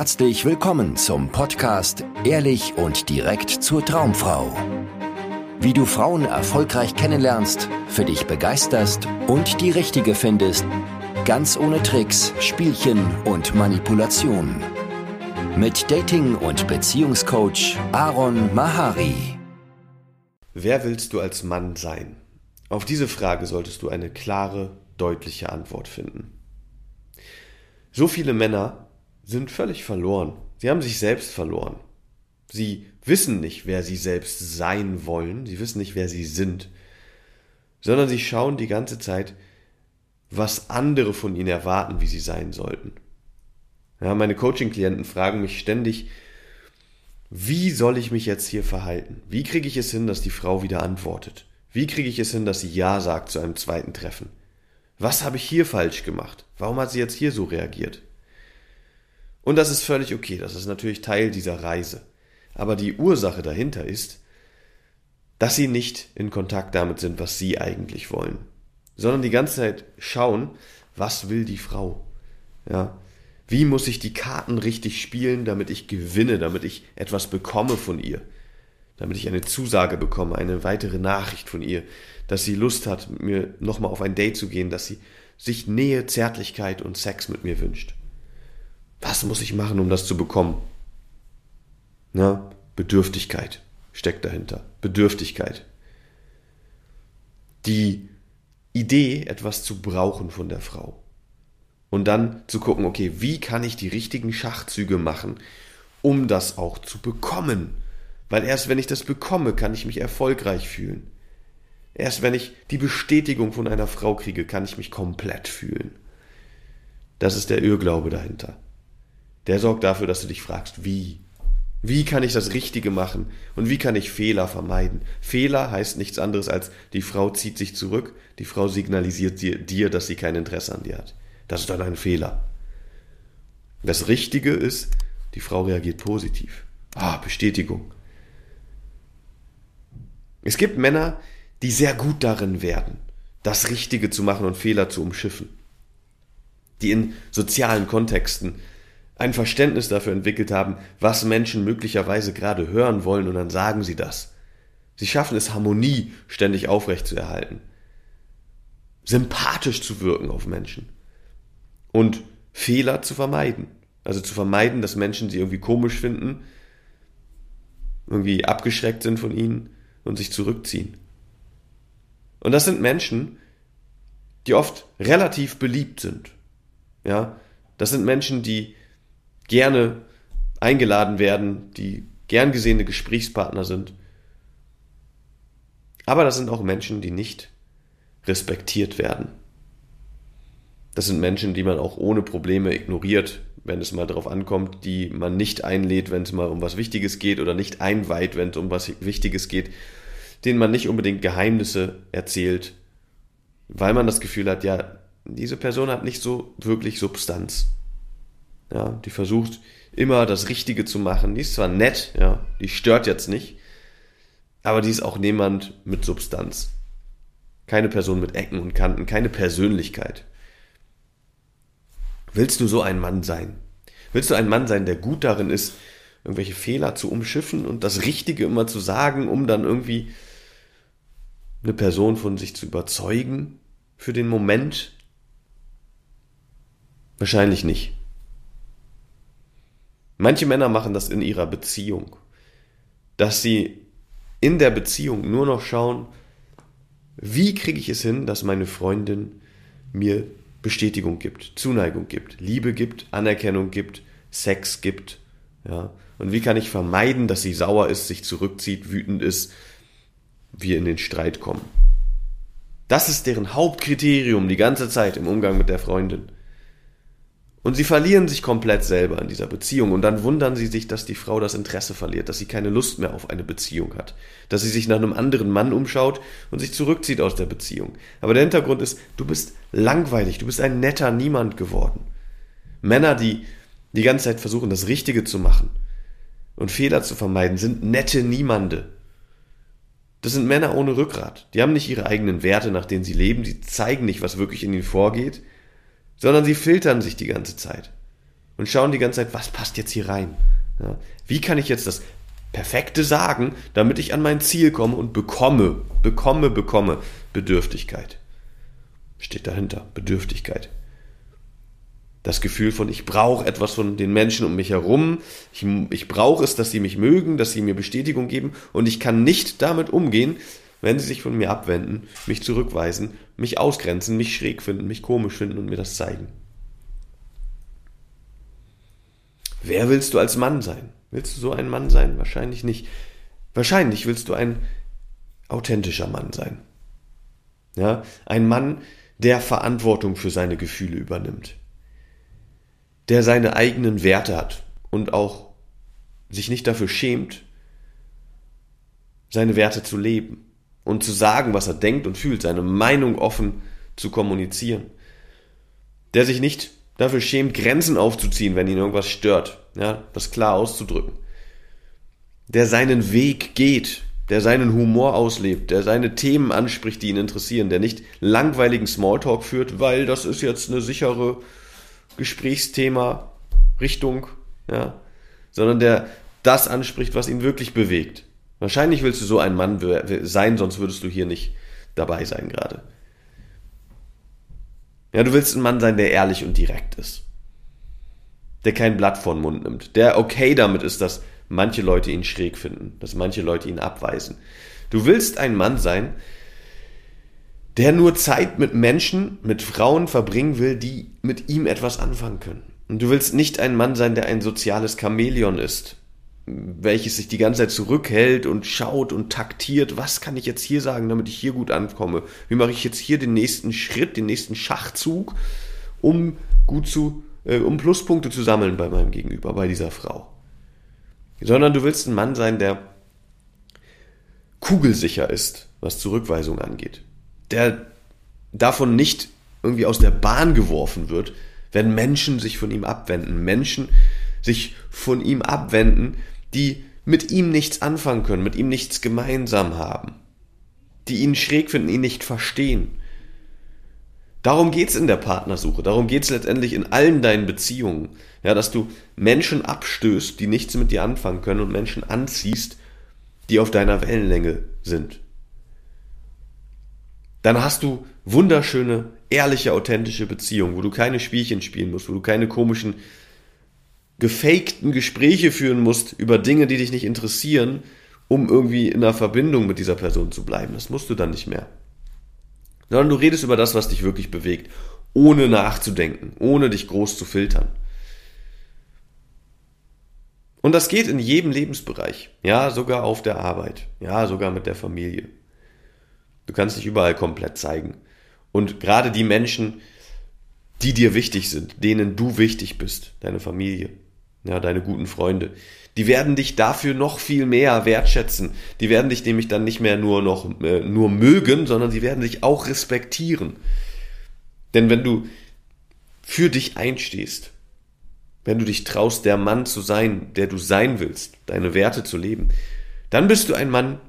herzlich willkommen zum Podcast Ehrlich und direkt zur Traumfrau. Wie du Frauen erfolgreich kennenlernst, für dich begeisterst und die richtige findest, ganz ohne Tricks, Spielchen und Manipulation. Mit Dating- und Beziehungscoach Aaron Mahari. Wer willst du als Mann sein? Auf diese Frage solltest du eine klare, deutliche Antwort finden. So viele Männer sind völlig verloren. Sie haben sich selbst verloren. Sie wissen nicht, wer sie selbst sein wollen. Sie wissen nicht, wer sie sind. Sondern sie schauen die ganze Zeit, was andere von ihnen erwarten, wie sie sein sollten. Ja, meine Coaching-Klienten fragen mich ständig, wie soll ich mich jetzt hier verhalten? Wie kriege ich es hin, dass die Frau wieder antwortet? Wie kriege ich es hin, dass sie Ja sagt zu einem zweiten Treffen? Was habe ich hier falsch gemacht? Warum hat sie jetzt hier so reagiert? Und das ist völlig okay, das ist natürlich Teil dieser Reise. Aber die Ursache dahinter ist, dass sie nicht in Kontakt damit sind, was sie eigentlich wollen, sondern die ganze Zeit schauen, was will die Frau? Ja, wie muss ich die Karten richtig spielen, damit ich gewinne, damit ich etwas bekomme von ihr? Damit ich eine Zusage bekomme, eine weitere Nachricht von ihr, dass sie Lust hat, mit mir nochmal auf ein Date zu gehen, dass sie sich Nähe, Zärtlichkeit und Sex mit mir wünscht. Was muss ich machen, um das zu bekommen? Na, Bedürftigkeit steckt dahinter. Bedürftigkeit. Die Idee, etwas zu brauchen von der Frau. Und dann zu gucken, okay, wie kann ich die richtigen Schachzüge machen, um das auch zu bekommen? Weil erst wenn ich das bekomme, kann ich mich erfolgreich fühlen. Erst wenn ich die Bestätigung von einer Frau kriege, kann ich mich komplett fühlen. Das ist der Irrglaube dahinter. Der sorgt dafür, dass du dich fragst, wie? Wie kann ich das Richtige machen? Und wie kann ich Fehler vermeiden? Fehler heißt nichts anderes als, die Frau zieht sich zurück, die Frau signalisiert dir, dir dass sie kein Interesse an dir hat. Das ist dann ein Fehler. Das Richtige ist, die Frau reagiert positiv. Ah, Bestätigung. Es gibt Männer, die sehr gut darin werden, das Richtige zu machen und Fehler zu umschiffen. Die in sozialen Kontexten ein Verständnis dafür entwickelt haben, was Menschen möglicherweise gerade hören wollen und dann sagen sie das. Sie schaffen es, Harmonie ständig aufrechtzuerhalten. Sympathisch zu wirken auf Menschen. Und Fehler zu vermeiden. Also zu vermeiden, dass Menschen sie irgendwie komisch finden, irgendwie abgeschreckt sind von ihnen und sich zurückziehen. Und das sind Menschen, die oft relativ beliebt sind. Ja, das sind Menschen, die gerne eingeladen werden, die gern gesehene Gesprächspartner sind. Aber das sind auch Menschen, die nicht respektiert werden. Das sind Menschen, die man auch ohne Probleme ignoriert, wenn es mal darauf ankommt, die man nicht einlädt, wenn es mal um was Wichtiges geht oder nicht einweiht, wenn es um was Wichtiges geht denen man nicht unbedingt Geheimnisse erzählt, weil man das Gefühl hat, ja, diese Person hat nicht so wirklich Substanz. Ja, die versucht immer das Richtige zu machen. Die ist zwar nett, ja, die stört jetzt nicht, aber die ist auch niemand mit Substanz. Keine Person mit Ecken und Kanten, keine Persönlichkeit. Willst du so ein Mann sein? Willst du ein Mann sein, der gut darin ist, irgendwelche Fehler zu umschiffen und das Richtige immer zu sagen, um dann irgendwie eine Person von sich zu überzeugen für den Moment? Wahrscheinlich nicht. Manche Männer machen das in ihrer Beziehung, dass sie in der Beziehung nur noch schauen, wie kriege ich es hin, dass meine Freundin mir Bestätigung gibt, Zuneigung gibt, Liebe gibt, Anerkennung gibt, Sex gibt, ja. Und wie kann ich vermeiden, dass sie sauer ist, sich zurückzieht, wütend ist, wir in den Streit kommen. Das ist deren Hauptkriterium die ganze Zeit im Umgang mit der Freundin. Und sie verlieren sich komplett selber in dieser Beziehung und dann wundern sie sich, dass die Frau das Interesse verliert, dass sie keine Lust mehr auf eine Beziehung hat, dass sie sich nach einem anderen Mann umschaut und sich zurückzieht aus der Beziehung. Aber der Hintergrund ist, du bist langweilig, du bist ein netter Niemand geworden. Männer, die die ganze Zeit versuchen, das Richtige zu machen und Fehler zu vermeiden, sind nette Niemande. Das sind Männer ohne Rückgrat. Die haben nicht ihre eigenen Werte, nach denen sie leben. Sie zeigen nicht, was wirklich in ihnen vorgeht, sondern sie filtern sich die ganze Zeit. und schauen die ganze Zeit, was passt jetzt hier rein? Ja, wie kann ich jetzt das Perfekte sagen, damit ich an mein Ziel komme und bekomme, bekomme, bekomme Bedürftigkeit. Steht dahinter, Bedürftigkeit. Das Gefühl von, ich brauche etwas von den Menschen um mich herum, ich, ich brauche es, dass sie mich mögen, dass sie mir Bestätigung geben und ich kann nicht damit umgehen, wenn sie sich von mir abwenden, mich zurückweisen, mich ausgrenzen, mich schräg finden, mich komisch finden und mir das zeigen. Wer willst du als Mann sein? Willst du so ein Mann sein? Wahrscheinlich nicht. Wahrscheinlich willst du ein authentischer Mann sein. Ja, ein Mann, der Verantwortung für seine Gefühle übernimmt. Der seine eigenen Werte hat und auch sich nicht dafür schämt, seine Werte zu leben und zu sagen, was er denkt und fühlt, seine Meinung offen zu kommunizieren. Der sich nicht dafür schämt, Grenzen aufzuziehen, wenn ihn irgendwas stört, ja, das klar auszudrücken. Der seinen Weg geht, der seinen Humor auslebt, der seine Themen anspricht, die ihn interessieren, der nicht langweiligen Smalltalk führt, weil das ist jetzt eine sichere Gesprächsthema, Richtung, ja, sondern der das anspricht, was ihn wirklich bewegt. Wahrscheinlich willst du so ein Mann sein, sonst würdest du hier nicht dabei sein gerade. Ja, du willst ein Mann sein, der ehrlich und direkt ist. Der kein Blatt vor den Mund nimmt. Der okay damit ist, dass manche Leute ihn schräg finden, dass manche Leute ihn abweisen. Du willst ein Mann sein, der nur Zeit mit Menschen, mit Frauen verbringen will, die mit ihm etwas anfangen können. Und du willst nicht ein Mann sein, der ein soziales Chamäleon ist, welches sich die ganze Zeit zurückhält und schaut und taktiert, was kann ich jetzt hier sagen, damit ich hier gut ankomme? Wie mache ich jetzt hier den nächsten Schritt, den nächsten Schachzug, um gut zu, äh, um Pluspunkte zu sammeln bei meinem Gegenüber, bei dieser Frau? Sondern du willst ein Mann sein, der kugelsicher ist, was Zurückweisung angeht. Der davon nicht irgendwie aus der Bahn geworfen wird, wenn Menschen sich von ihm abwenden. Menschen sich von ihm abwenden, die mit ihm nichts anfangen können, mit ihm nichts gemeinsam haben, die ihn schräg finden, ihn nicht verstehen. Darum geht's in der Partnersuche, darum geht's letztendlich in allen deinen Beziehungen, ja, dass du Menschen abstößt, die nichts mit dir anfangen können und Menschen anziehst, die auf deiner Wellenlänge sind. Dann hast du wunderschöne, ehrliche, authentische Beziehungen, wo du keine Spielchen spielen musst, wo du keine komischen gefakten Gespräche führen musst über Dinge, die dich nicht interessieren, um irgendwie in einer Verbindung mit dieser Person zu bleiben. Das musst du dann nicht mehr. Sondern du redest über das, was dich wirklich bewegt, ohne nachzudenken, ohne dich groß zu filtern. Und das geht in jedem Lebensbereich. Ja, sogar auf der Arbeit. Ja, sogar mit der Familie. Du kannst dich überall komplett zeigen. Und gerade die Menschen, die dir wichtig sind, denen du wichtig bist, deine Familie, ja, deine guten Freunde, die werden dich dafür noch viel mehr wertschätzen. Die werden dich nämlich dann nicht mehr nur noch äh, nur mögen, sondern sie werden dich auch respektieren. Denn wenn du für dich einstehst, wenn du dich traust, der Mann zu sein, der du sein willst, deine Werte zu leben, dann bist du ein Mann,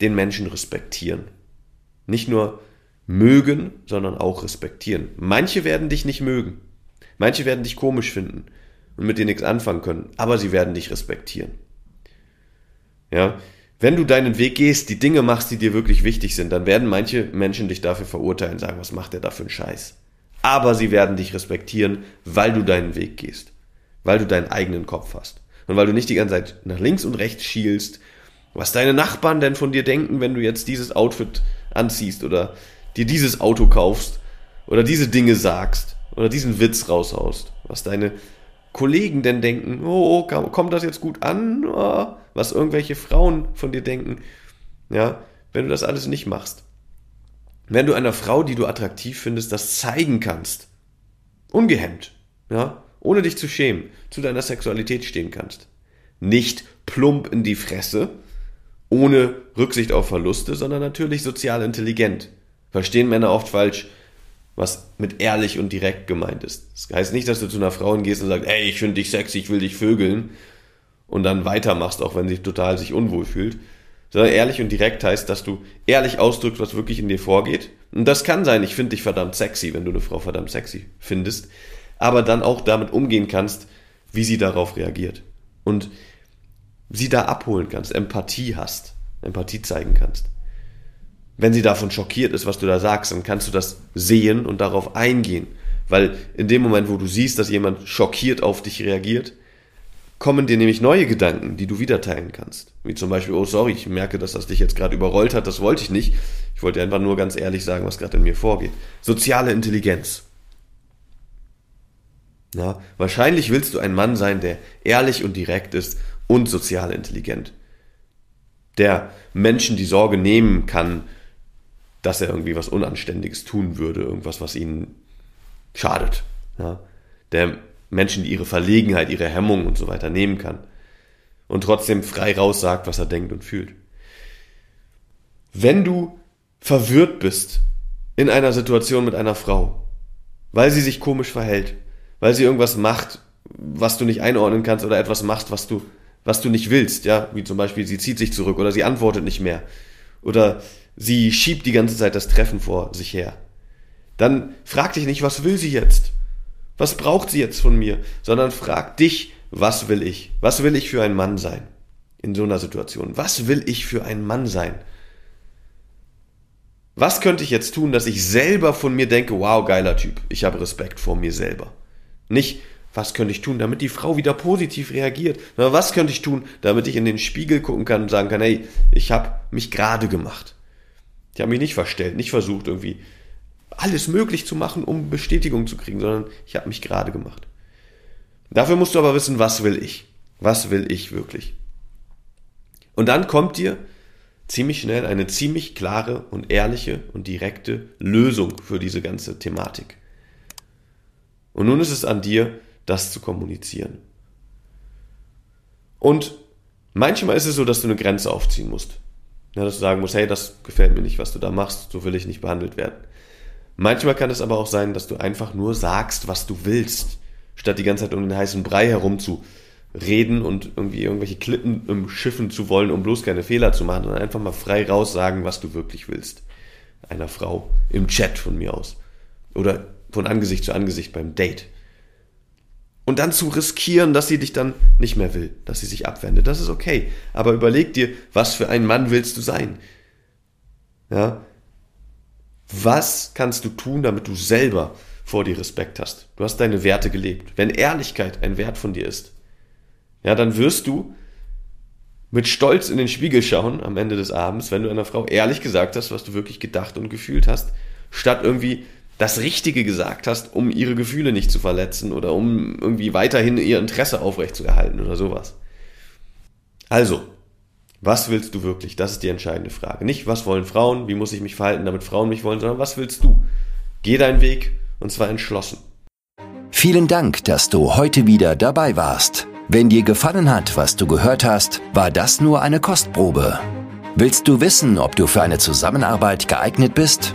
den Menschen respektieren. Nicht nur mögen, sondern auch respektieren. Manche werden dich nicht mögen. Manche werden dich komisch finden und mit dir nichts anfangen können, aber sie werden dich respektieren. Ja, wenn du deinen Weg gehst, die Dinge machst, die dir wirklich wichtig sind, dann werden manche Menschen dich dafür verurteilen, sagen, was macht der da für einen Scheiß? Aber sie werden dich respektieren, weil du deinen Weg gehst, weil du deinen eigenen Kopf hast und weil du nicht die ganze Zeit nach links und rechts schielst, was deine Nachbarn denn von dir denken, wenn du jetzt dieses Outfit anziehst oder dir dieses Auto kaufst oder diese Dinge sagst oder diesen Witz raushaust, was deine Kollegen denn denken, oh, kommt das jetzt gut an? Oh, was irgendwelche Frauen von dir denken. Ja, wenn du das alles nicht machst. Wenn du einer Frau, die du attraktiv findest, das zeigen kannst. Ungehemmt. Ja, ohne dich zu schämen, zu deiner Sexualität stehen kannst. Nicht plump in die Fresse, ohne Rücksicht auf Verluste, sondern natürlich sozial intelligent. Verstehen Männer oft falsch was mit ehrlich und direkt gemeint ist. Das heißt nicht, dass du zu einer Frau gehst und sagst, ey, ich finde dich sexy, ich will dich vögeln und dann weitermachst, auch wenn sie total sich unwohl fühlt. Sondern ehrlich und direkt heißt, dass du ehrlich ausdrückst, was wirklich in dir vorgeht. Und das kann sein, ich finde dich verdammt sexy, wenn du eine Frau verdammt sexy findest, aber dann auch damit umgehen kannst, wie sie darauf reagiert. Und sie da abholen kannst, Empathie hast, Empathie zeigen kannst. Wenn sie davon schockiert ist, was du da sagst, dann kannst du das sehen und darauf eingehen. Weil in dem Moment, wo du siehst, dass jemand schockiert auf dich reagiert, kommen dir nämlich neue Gedanken, die du wieder teilen kannst. Wie zum Beispiel, oh sorry, ich merke, dass das dich jetzt gerade überrollt hat, das wollte ich nicht. Ich wollte einfach nur ganz ehrlich sagen, was gerade in mir vorgeht. Soziale Intelligenz. Ja, wahrscheinlich willst du ein Mann sein, der ehrlich und direkt ist und sozial intelligent. Der Menschen die Sorge nehmen kann, dass er irgendwie was Unanständiges tun würde, irgendwas, was ihnen schadet. Ja? Der Menschen ihre Verlegenheit, ihre Hemmung und so weiter nehmen kann. Und trotzdem frei raus sagt, was er denkt und fühlt. Wenn du verwirrt bist in einer Situation mit einer Frau, weil sie sich komisch verhält, weil sie irgendwas macht, was du nicht einordnen kannst oder etwas machst, was du, was du nicht willst, ja, wie zum Beispiel sie zieht sich zurück oder sie antwortet nicht mehr oder sie schiebt die ganze Zeit das Treffen vor sich her. Dann frag dich nicht, was will sie jetzt? Was braucht sie jetzt von mir? Sondern frag dich, was will ich? Was will ich für ein Mann sein? In so einer Situation. Was will ich für ein Mann sein? Was könnte ich jetzt tun, dass ich selber von mir denke, wow, geiler Typ, ich habe Respekt vor mir selber. Nicht, was könnte ich tun, damit die Frau wieder positiv reagiert, sondern was könnte ich tun, damit ich in den Spiegel gucken kann und sagen kann, hey, ich habe mich gerade gemacht. Ich habe mich nicht verstellt, nicht versucht, irgendwie alles möglich zu machen, um Bestätigung zu kriegen, sondern ich habe mich gerade gemacht. Dafür musst du aber wissen, was will ich? Was will ich wirklich? Und dann kommt dir ziemlich schnell eine ziemlich klare und ehrliche und direkte Lösung für diese ganze Thematik. Und nun ist es an dir, das zu kommunizieren. Und manchmal ist es so, dass du eine Grenze aufziehen musst. Ja, dass du sagen musst, hey, das gefällt mir nicht, was du da machst, so will ich nicht behandelt werden. Manchmal kann es aber auch sein, dass du einfach nur sagst, was du willst, statt die ganze Zeit um den heißen Brei herum zu reden und irgendwie irgendwelche Klippen im Schiffen zu wollen, um bloß keine Fehler zu machen, sondern einfach mal frei raus sagen, was du wirklich willst. Einer Frau im Chat von mir aus. Oder von Angesicht zu Angesicht beim Date. Und dann zu riskieren, dass sie dich dann nicht mehr will, dass sie sich abwendet. Das ist okay. Aber überleg dir, was für ein Mann willst du sein? Ja? Was kannst du tun, damit du selber vor dir Respekt hast? Du hast deine Werte gelebt. Wenn Ehrlichkeit ein Wert von dir ist, ja, dann wirst du mit Stolz in den Spiegel schauen am Ende des Abends, wenn du einer Frau ehrlich gesagt hast, was du wirklich gedacht und gefühlt hast, statt irgendwie das Richtige gesagt hast, um ihre Gefühle nicht zu verletzen oder um irgendwie weiterhin ihr Interesse aufrechtzuerhalten oder sowas. Also, was willst du wirklich? Das ist die entscheidende Frage. Nicht, was wollen Frauen, wie muss ich mich verhalten, damit Frauen mich wollen, sondern was willst du? Geh deinen Weg und zwar entschlossen. Vielen Dank, dass du heute wieder dabei warst. Wenn dir gefallen hat, was du gehört hast, war das nur eine Kostprobe. Willst du wissen, ob du für eine Zusammenarbeit geeignet bist?